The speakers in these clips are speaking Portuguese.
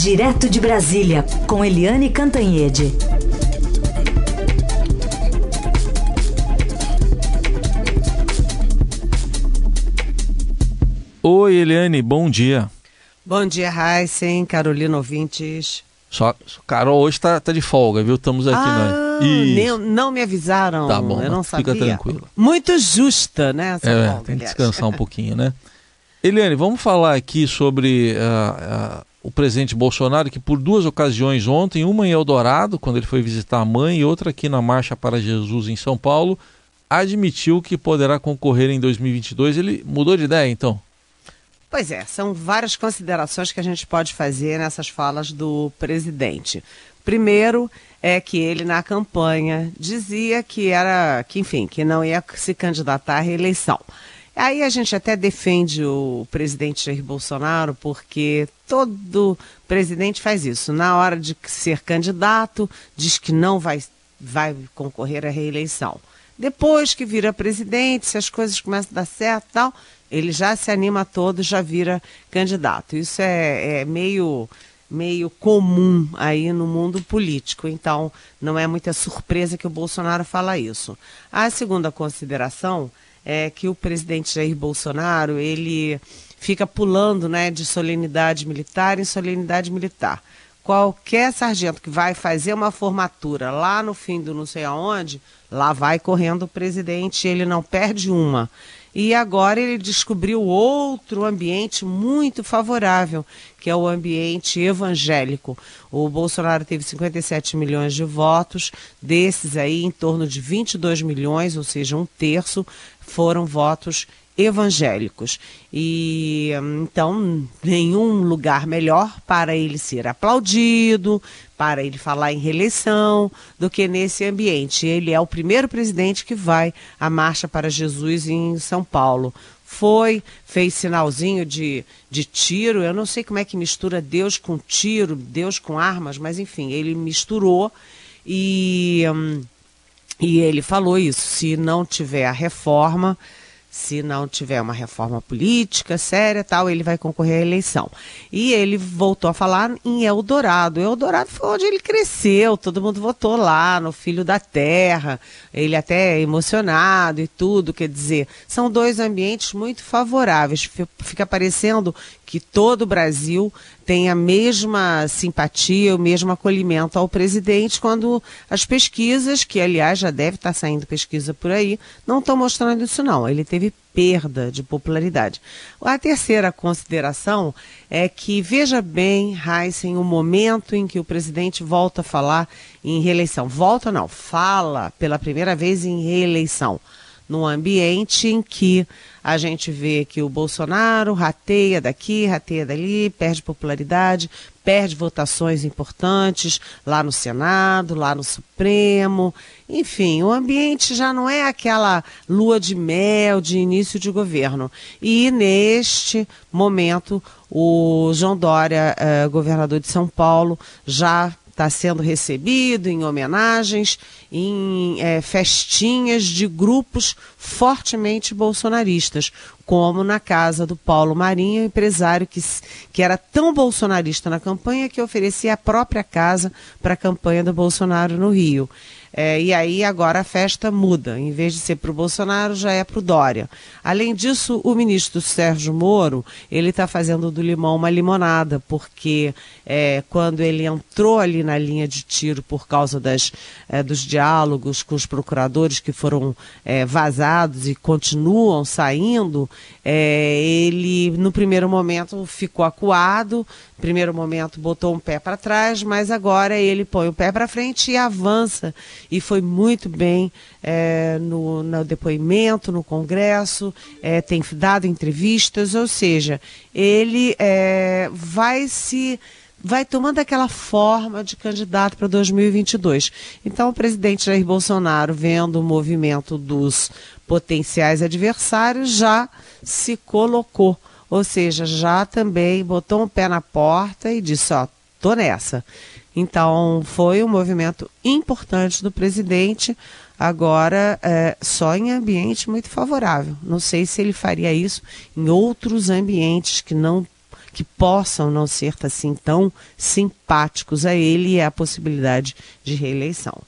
Direto de Brasília, com Eliane Cantanhede. Oi, Eliane, bom dia. Bom dia, Heisen, Carolina ouvintes. Só, Carol hoje tá, tá de folga, viu? Estamos aqui ah, não, não me avisaram. Tá bom, eu não fica sabia. tranquilo. Muito justa, né? Essa é, folga, tem que aliás. descansar um pouquinho, né? Eliane, vamos falar aqui sobre uh, uh, o presidente Bolsonaro, que por duas ocasiões ontem, uma em Eldorado, quando ele foi visitar a mãe, e outra aqui na Marcha para Jesus em São Paulo, admitiu que poderá concorrer em 2022. Ele mudou de ideia, então? Pois é, são várias considerações que a gente pode fazer nessas falas do presidente. Primeiro é que ele na campanha dizia que era, que enfim, que não ia se candidatar à reeleição. Aí a gente até defende o presidente Jair Bolsonaro, porque todo presidente faz isso. Na hora de ser candidato, diz que não vai, vai concorrer à reeleição. Depois que vira presidente, se as coisas começam a dar certo e tal, ele já se anima todo, já vira candidato. Isso é, é meio meio comum aí no mundo político. Então, não é muita surpresa que o Bolsonaro fala isso. A segunda consideração é que o presidente Jair Bolsonaro, ele fica pulando, né, de solenidade militar em solenidade militar. Qualquer sargento que vai fazer uma formatura lá no fim do não sei aonde, lá vai correndo o presidente, ele não perde uma. E agora ele descobriu outro ambiente muito favorável, que é o ambiente evangélico. O Bolsonaro teve 57 milhões de votos, desses aí em torno de 22 milhões, ou seja, um terço, foram votos evangélicos. E então, nenhum lugar melhor para ele ser aplaudido, para ele falar em reeleição, do que nesse ambiente. Ele é o primeiro presidente que vai à Marcha para Jesus em São Paulo. Foi, fez sinalzinho de, de tiro. Eu não sei como é que mistura Deus com tiro, Deus com armas, mas enfim, ele misturou e, hum, e ele falou isso: se não tiver a reforma se não tiver uma reforma política séria tal, ele vai concorrer à eleição. E ele voltou a falar em Eldorado. Eldorado foi onde ele cresceu, todo mundo votou lá no Filho da Terra, ele até é emocionado e tudo, quer dizer, são dois ambientes muito favoráveis. Fica parecendo que todo o Brasil tem a mesma simpatia, o mesmo acolhimento ao presidente, quando as pesquisas, que aliás já deve estar saindo pesquisa por aí, não estão mostrando isso não. Ele teve perda de popularidade. A terceira consideração é que veja bem, Heisen, o momento em que o presidente volta a falar em reeleição. Volta não, fala pela primeira vez em reeleição num ambiente em que a gente vê que o Bolsonaro rateia daqui, rateia dali, perde popularidade, perde votações importantes lá no Senado, lá no Supremo. Enfim, o ambiente já não é aquela lua de mel de início de governo. E neste momento, o João Dória, eh, governador de São Paulo, já está sendo recebido em homenagens, em é, festinhas de grupos fortemente bolsonaristas, como na casa do Paulo Marinho, empresário que, que era tão bolsonarista na campanha que oferecia a própria casa para a campanha do Bolsonaro no Rio. É, e aí agora a festa muda. Em vez de ser para o Bolsonaro, já é para o Dória. Além disso, o ministro Sérgio Moro, ele está fazendo do limão uma limonada, porque é, quando ele entrou ali na linha de tiro por causa das, é, dos diálogos com os procuradores que foram é, vazados e continuam saindo, é, ele no primeiro momento ficou acuado, primeiro momento botou um pé para trás, mas agora ele põe o pé para frente e avança. E foi muito bem é, no, no, depoimento, no Congresso, é, tem dado entrevistas, ou seja, ele é, vai se vai tomando aquela forma de candidato para 2022. Então, o presidente Jair Bolsonaro, vendo o movimento dos potenciais adversários, já se colocou ou seja, já também botou um pé na porta e disse: Ó, tô nessa. Então, foi um movimento importante do presidente, agora é, só em ambiente muito favorável. Não sei se ele faria isso em outros ambientes que não que possam não ser assim tão simpáticos a ele e a possibilidade de reeleição.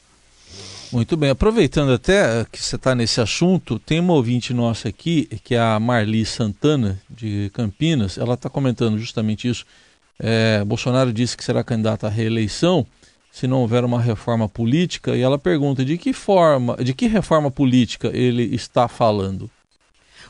Muito bem, aproveitando até que você está nesse assunto, tem uma ouvinte nossa aqui, que é a Marli Santana, de Campinas, ela está comentando justamente isso. É, Bolsonaro disse que será candidato à reeleição se não houver uma reforma política, e ela pergunta de que forma, de que reforma política ele está falando.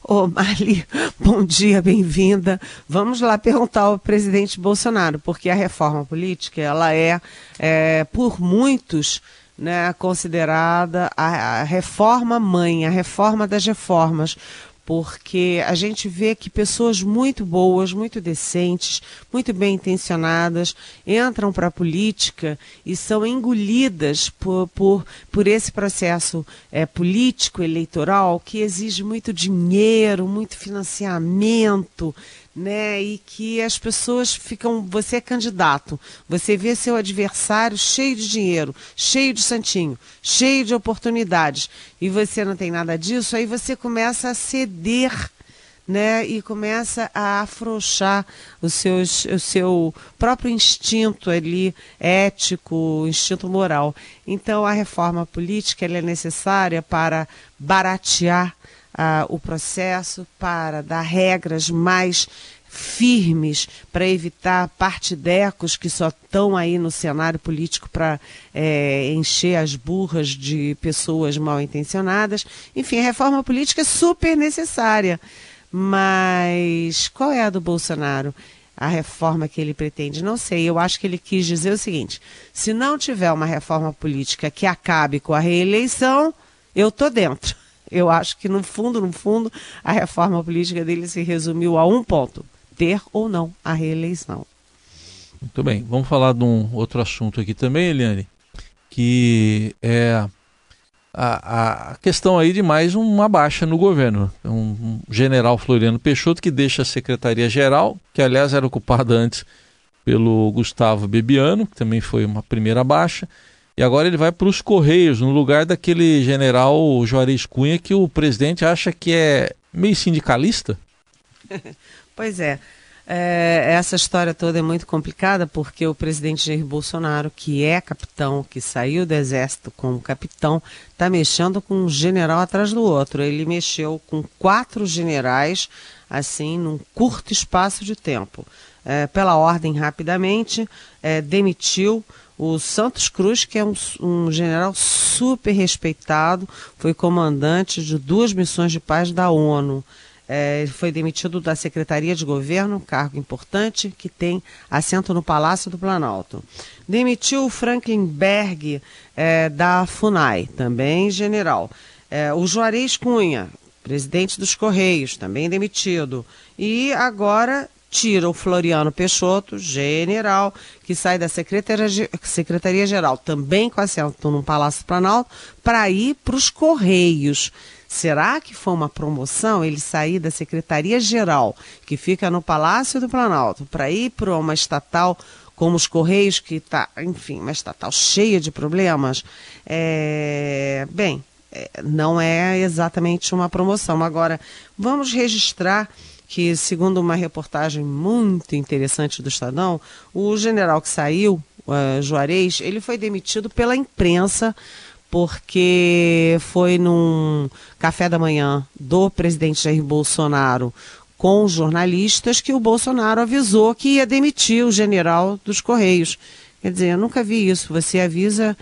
Ô, Marli, bom dia, bem-vinda. Vamos lá perguntar ao presidente Bolsonaro, porque a reforma política, ela é, é por muitos né, considerada a, a reforma mãe, a reforma das reformas, porque a gente vê que pessoas muito boas, muito decentes, muito bem intencionadas entram para a política e são engolidas por, por, por esse processo é, político, eleitoral, que exige muito dinheiro, muito financiamento, né? E que as pessoas ficam. Você é candidato, você vê seu adversário cheio de dinheiro, cheio de santinho, cheio de oportunidades, e você não tem nada disso, aí você começa a ceder. Né, e começa a afrouxar os seus, o seu próprio instinto ali ético, instinto moral. Então a reforma política é necessária para baratear o processo para dar regras mais firmes para evitar partidecos que só estão aí no cenário político para é, encher as burras de pessoas mal intencionadas. Enfim, a reforma política é super necessária. Mas qual é a do Bolsonaro? A reforma que ele pretende? Não sei. Eu acho que ele quis dizer o seguinte: se não tiver uma reforma política que acabe com a reeleição, eu estou dentro. Eu acho que, no fundo, no fundo, a reforma política dele se resumiu a um ponto: ter ou não a reeleição. Muito bem. Vamos falar de um outro assunto aqui também, Eliane, que é a, a questão aí de mais uma baixa no governo. Um, um general Floriano Peixoto que deixa a Secretaria-Geral, que aliás era ocupada antes pelo Gustavo Bebiano, que também foi uma primeira baixa e agora ele vai para os Correios, no lugar daquele general Juarez Cunha que o presidente acha que é meio sindicalista. pois é. é. Essa história toda é muito complicada porque o presidente Jair Bolsonaro, que é capitão, que saiu do exército como capitão, está mexendo com um general atrás do outro. Ele mexeu com quatro generais, assim, num curto espaço de tempo. É, pela ordem, rapidamente, é, demitiu o Santos Cruz, que é um, um, general super respeitado, foi comandante de duas missões de paz da ONU. É, foi demitido da Secretaria de Governo, cargo importante, que tem assento no Palácio do Planalto. Demitiu o Franklin Berg, é, da FUNAI, também general. É, o Juarez Cunha, presidente dos Correios, também demitido. E agora tira o Floriano Peixoto, general, que sai da Secretaria-Geral, também com assento no Palácio Planalto, para ir para os Correios. Será que foi uma promoção ele sair da Secretaria-Geral, que fica no Palácio do Planalto, para ir para uma estatal como os Correios, que está, enfim, uma estatal cheia de problemas? É... Bem, é, não é exatamente uma promoção. Agora, vamos registrar que, segundo uma reportagem muito interessante do Estadão, o general que saiu, uh, Juarez, ele foi demitido pela imprensa porque foi num café da manhã do presidente Jair Bolsonaro com jornalistas que o Bolsonaro avisou que ia demitir o general dos Correios. Quer dizer, eu nunca vi isso. Você avisa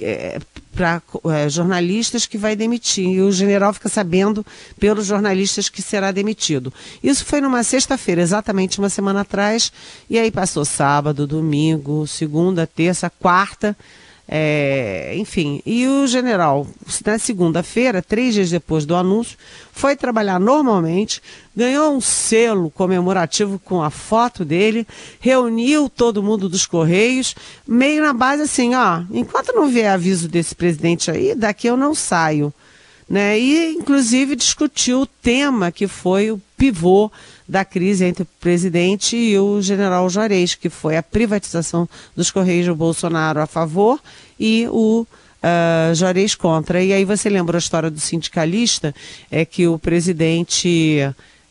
é, para é, jornalistas que vai demitir. E o general fica sabendo pelos jornalistas que será demitido. Isso foi numa sexta-feira, exatamente uma semana atrás. E aí passou sábado, domingo, segunda, terça, quarta. É, enfim, e o general, na segunda-feira, três dias depois do anúncio, foi trabalhar normalmente, ganhou um selo comemorativo com a foto dele, reuniu todo mundo dos Correios, meio na base assim: ó, enquanto não vier aviso desse presidente aí, daqui eu não saio. Né? E, inclusive, discutiu o tema que foi o pivô da crise entre o presidente e o general Juarez, que foi a privatização dos Correios do Bolsonaro a favor e o uh, Juarez contra. E aí você lembra a história do sindicalista, é que o presidente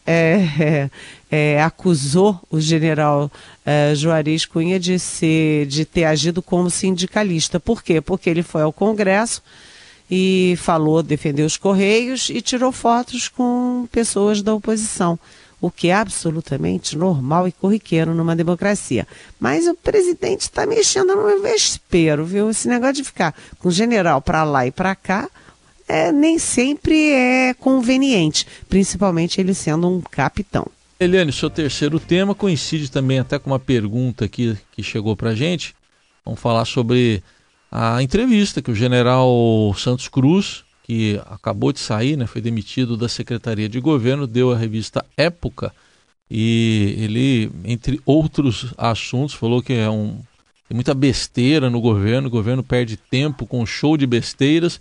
é, é, acusou o general é, Juarez Cunha de, ser, de ter agido como sindicalista. Por quê? Porque ele foi ao Congresso e falou, defendeu os Correios e tirou fotos com pessoas da oposição o que é absolutamente normal e corriqueiro numa democracia. Mas o presidente está mexendo no vespeiro, viu? Esse negócio de ficar com o general para lá e para cá é, nem sempre é conveniente, principalmente ele sendo um capitão. Eliane, seu terceiro tema coincide também até com uma pergunta aqui que chegou para gente. Vamos falar sobre a entrevista que o general Santos Cruz que acabou de sair, né, foi demitido da Secretaria de Governo, deu a revista Época e ele, entre outros assuntos, falou que é um, tem muita besteira no governo, o governo perde tempo com show de besteiras.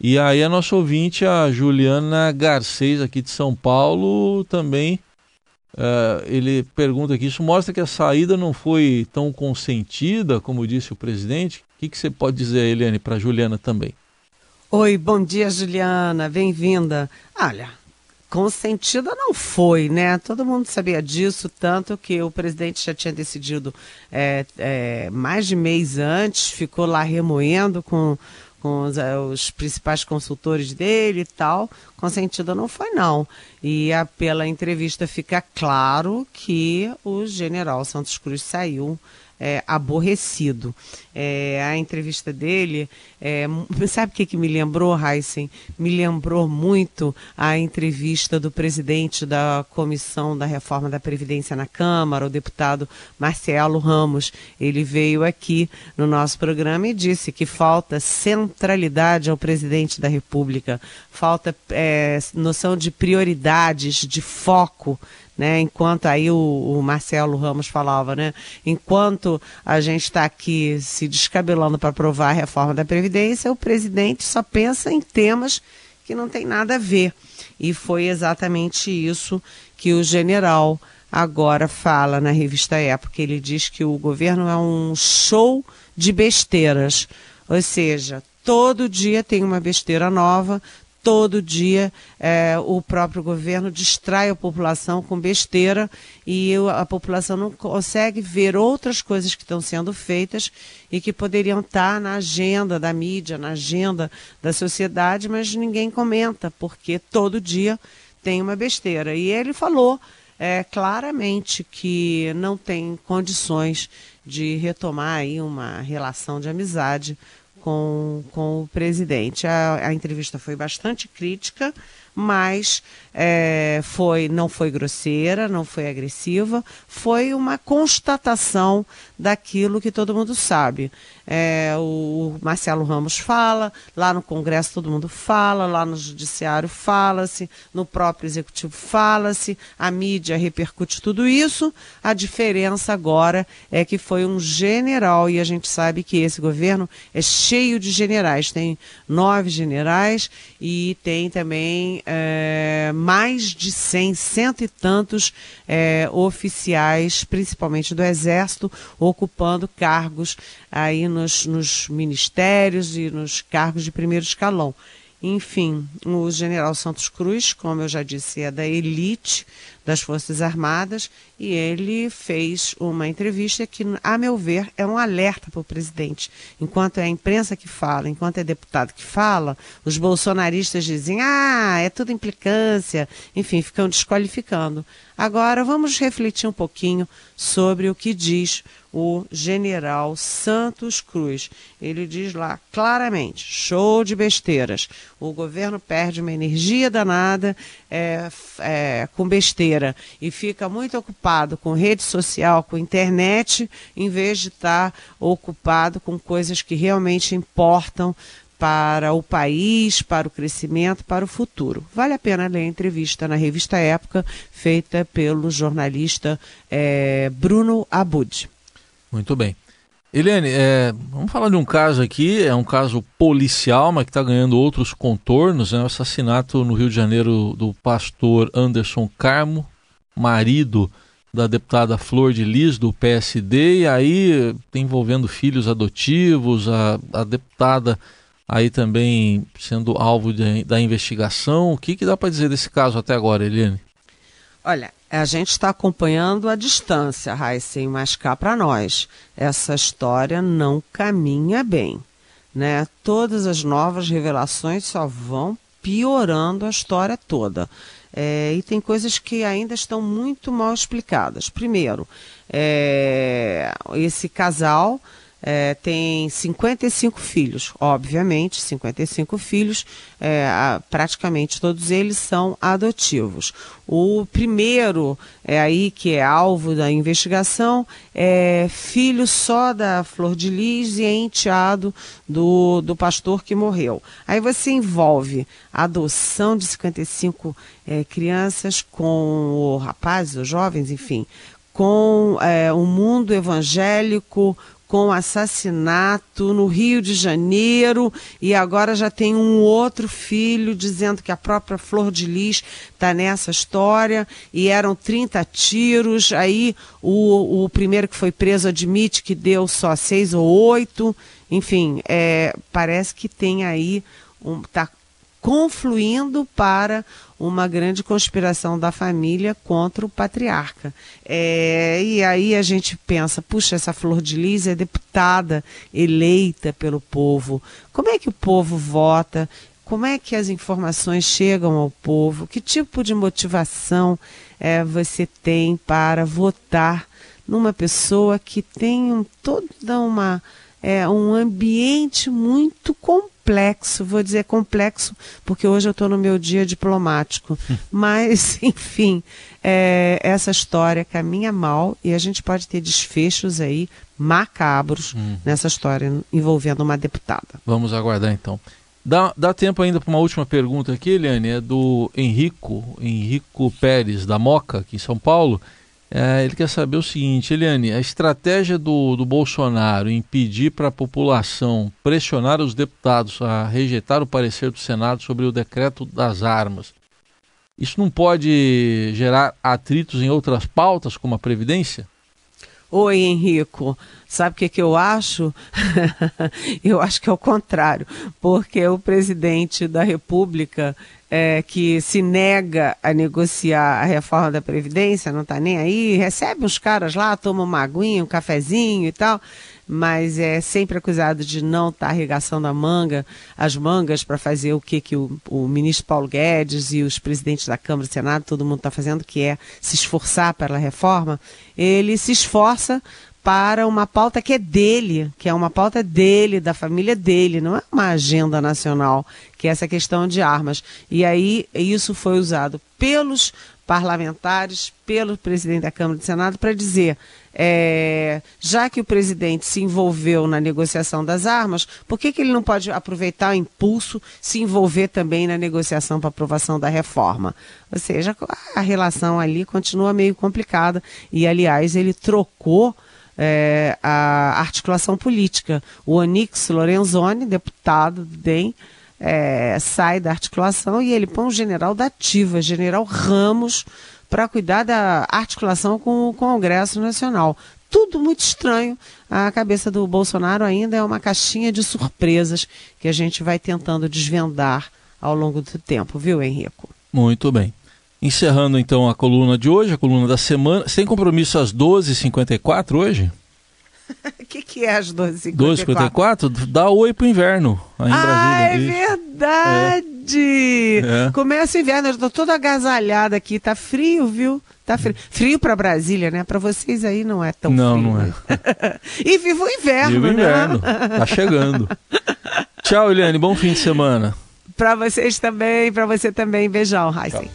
E aí a nossa ouvinte, a Juliana Garcês, aqui de São Paulo, também Uh, ele pergunta aqui: isso mostra que a saída não foi tão consentida, como disse o presidente. Que, que você pode dizer, Eliane, para Juliana também? Oi, bom dia, Juliana, bem-vinda. Olha, consentida não foi, né? Todo mundo sabia disso, tanto que o presidente já tinha decidido é, é, mais de mês antes, ficou lá remoendo com, com os, é, os, principais consultores dele e tal. Consentida não foi, não. E a, pela entrevista fica claro que o general Santos Cruz saiu é, aborrecido. É, a entrevista dele, é, sabe o que, que me lembrou, Heisen? Me lembrou muito a entrevista do presidente da Comissão da Reforma da Previdência na Câmara, o deputado Marcelo Ramos. Ele veio aqui no nosso programa e disse que falta centralidade ao presidente da República, falta é, noção de prioridades, de foco né? Enquanto aí o, o Marcelo Ramos falava, né? Enquanto a gente está aqui se descabelando para aprovar a reforma da Previdência, o presidente só pensa em temas que não tem nada a ver. E foi exatamente isso que o general agora fala na revista Época. Ele diz que o governo é um show de besteiras. Ou seja, todo dia tem uma besteira nova, todo dia é, o próprio governo distrai a população com besteira e a população não consegue ver outras coisas que estão sendo feitas e que poderiam estar na agenda da mídia, na agenda da sociedade, mas ninguém comenta, porque todo dia tem uma besteira. E ele falou é, claramente que não tem condições de retomar aí uma relação de amizade com, com o presidente. A, a entrevista foi bastante crítica, mas é, foi, não foi grosseira, não foi agressiva, foi uma constatação daquilo que todo mundo sabe. É, o Marcelo Ramos fala, lá no Congresso todo mundo fala, lá no Judiciário fala-se, no próprio Executivo fala-se, a mídia repercute tudo isso. A diferença agora é que foi um general, e a gente sabe que esse governo é cheio de generais, tem nove generais e tem também é, mais de cem, cento e tantos é, oficiais, principalmente do Exército, ocupando cargos aí nos, nos ministérios e nos cargos de primeiro escalão. Enfim, o general Santos Cruz, como eu já disse, é da elite das Forças Armadas e ele fez uma entrevista que, a meu ver, é um alerta para o presidente. Enquanto é a imprensa que fala, enquanto é deputado que fala, os bolsonaristas dizem, ah, é tudo implicância, enfim, ficam desqualificando. Agora vamos refletir um pouquinho sobre o que diz o general Santos Cruz. Ele diz lá claramente: show de besteiras. O governo perde uma energia danada é, é, com besteira e fica muito ocupado com rede social, com internet, em vez de estar ocupado com coisas que realmente importam para o país, para o crescimento, para o futuro. Vale a pena ler a entrevista na revista Época, feita pelo jornalista é, Bruno Abud. Muito bem. Eliane, é, vamos falar de um caso aqui, é um caso policial, mas que está ganhando outros contornos, né? o assassinato no Rio de Janeiro do pastor Anderson Carmo, marido da deputada Flor de Lis, do PSD, e aí envolvendo filhos adotivos, a, a deputada aí também sendo alvo de, da investigação. O que, que dá para dizer desse caso até agora, Eliane? Olha, a gente está acompanhando a distância, Heisen, mas cá para nós, essa história não caminha bem. Né? Todas as novas revelações só vão piorando a história toda. É, e tem coisas que ainda estão muito mal explicadas. Primeiro, é, esse casal é, tem 55 filhos, obviamente, 55 filhos, é, praticamente todos eles são adotivos. O primeiro é aí que é alvo da investigação é filho só da Flor de Lis e é enteado do, do pastor que morreu. Aí você envolve a adoção de 55 é, crianças com rapazes ou jovens, enfim, com é, o mundo evangélico, com assassinato no Rio de Janeiro e agora já tem um outro filho dizendo que a própria Flor de Lis está nessa história e eram 30 tiros. Aí o, o primeiro que foi preso admite que deu só seis ou oito. Enfim, é, parece que tem aí um, tá confluindo para uma grande conspiração da família contra o patriarca. É, e aí a gente pensa, puxa, essa Flor de Lis é deputada eleita pelo povo. Como é que o povo vota? Como é que as informações chegam ao povo? Que tipo de motivação é, você tem para votar numa pessoa que tem um, toda uma é, um ambiente muito complexo vou dizer complexo, porque hoje eu estou no meu dia diplomático. Mas, enfim, é, essa história caminha mal e a gente pode ter desfechos aí macabros uhum. nessa história envolvendo uma deputada. Vamos aguardar então. Dá, dá tempo ainda para uma última pergunta aqui, Eliane, é do Henrico, Henrico Pérez, da Moca, aqui em São Paulo. É, ele quer saber o seguinte, Eliane, a estratégia do, do Bolsonaro em pedir para a população pressionar os deputados a rejeitar o parecer do Senado sobre o decreto das armas, isso não pode gerar atritos em outras pautas, como a Previdência? Oi, Henrico. Sabe o que, que eu acho? eu acho que é o contrário, porque o presidente da República é, que se nega a negociar a reforma da Previdência, não está nem aí, recebe uns caras lá, toma uma aguinha, um cafezinho e tal, mas é sempre acusado de não estar tá arregaçando a manga, as mangas para fazer o que, que o, o, ministro Paulo Guedes e os presidentes da Câmara e do Senado, todo mundo está fazendo, que é se esforçar pela reforma. Ele se esforça para uma pauta que é dele, que é uma pauta dele, da família dele, não é uma agenda nacional, que é essa questão de armas. E aí isso foi usado pelos parlamentares, pelo presidente da Câmara e do Senado, para dizer: é, já que o presidente se envolveu na negociação das armas, por que, que ele não pode aproveitar o impulso, se envolver também na negociação para aprovação da reforma? Ou seja, a relação ali continua meio complicada. E, aliás, ele trocou é, a articulação política. O Onix Lorenzoni, deputado do DEM, é, sai da articulação e ele põe o general da ativa, general Ramos, para cuidar da articulação com o Congresso Nacional. Tudo muito estranho. A cabeça do Bolsonaro ainda é uma caixinha de surpresas que a gente vai tentando desvendar ao longo do tempo, viu, Henrico? Muito bem. Encerrando então a coluna de hoje, a coluna da semana. Você tem compromisso às 12h54 hoje? O que, que é às 12h54? 12h54? Dá oi pro inverno aí em ah, Brasília. é verdade! É. Começa o inverno, eu tô toda agasalhada aqui, tá frio, viu? Tá frio. Frio para Brasília, né? Para vocês aí não é tão não, frio. Não, não é. e viva o inverno, viva o né? inverno. Tá chegando. Tchau, Eliane. Bom fim de semana. Para vocês também, para você também. Beijão, Heisen.